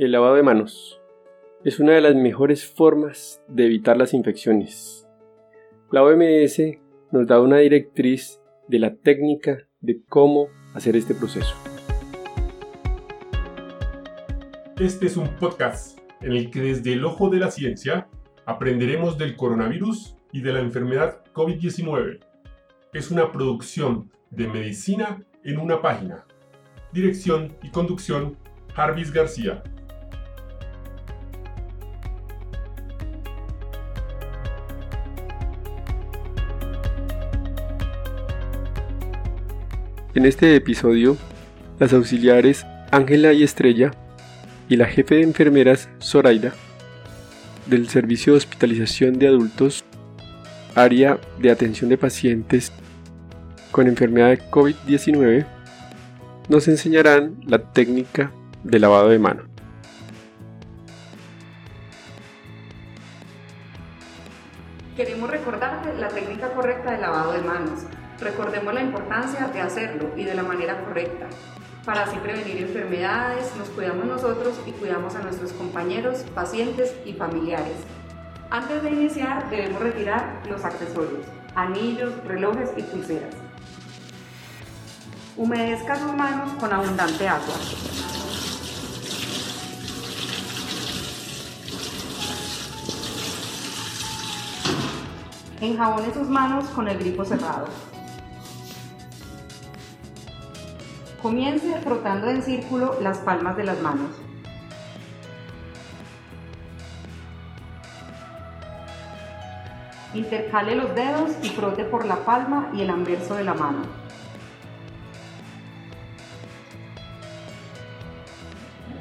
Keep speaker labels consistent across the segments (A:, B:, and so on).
A: El lavado de manos es una de las mejores formas de evitar las infecciones. La OMS nos da una directriz de la técnica de cómo hacer este proceso.
B: Este es un podcast en el que desde el ojo de la ciencia aprenderemos del coronavirus y de la enfermedad COVID-19. Es una producción de medicina en una página. Dirección y conducción, Jarvis García.
A: En este episodio, las auxiliares Ángela y Estrella y la jefe de enfermeras Zoraida del Servicio de Hospitalización de Adultos, área de atención de pacientes con enfermedad de COVID-19, nos enseñarán la técnica de lavado de mano.
C: Queremos recordarte la técnica correcta de lavado de manos. Recordemos la importancia de hacerlo y de la manera correcta. Para así prevenir enfermedades, nos cuidamos nosotros y cuidamos a nuestros compañeros, pacientes y familiares. Antes de iniciar debemos retirar los accesorios, anillos, relojes y pulseras. Humedezca sus manos con abundante agua. Enjabone sus manos con el grifo cerrado. Comience frotando en círculo las palmas de las manos. Intercale los dedos y frote por la palma y el anverso de la mano.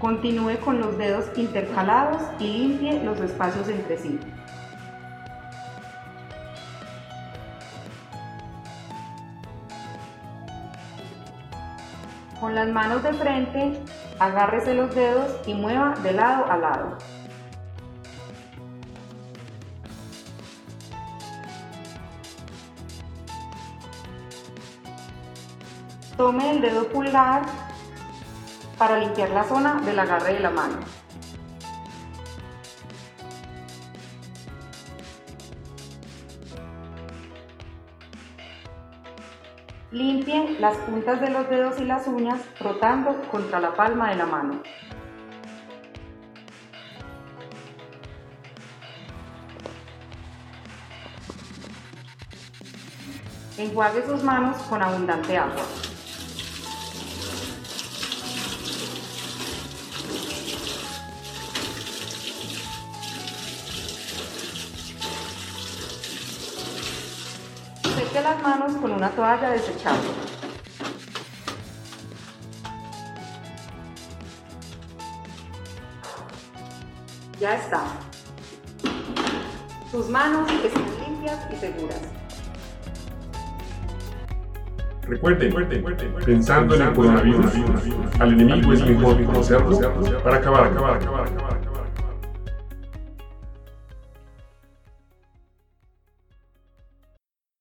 C: Continúe con los dedos intercalados y limpie los espacios entre sí. Con las manos de frente, agárrese los dedos y mueva de lado a lado. Tome el dedo pulgar para limpiar la zona del agarre de la mano. Limpie las puntas de los dedos y las uñas frotando contra la palma de la mano. Enjuague sus manos con abundante agua. Las manos con una toalla desechable. Ya está. Sus manos están limpias y seguras.
B: Recuerden, pensando en el coronavirus, al enemigo es mejor conocerlo para acabar, acabar, acabar, acabar.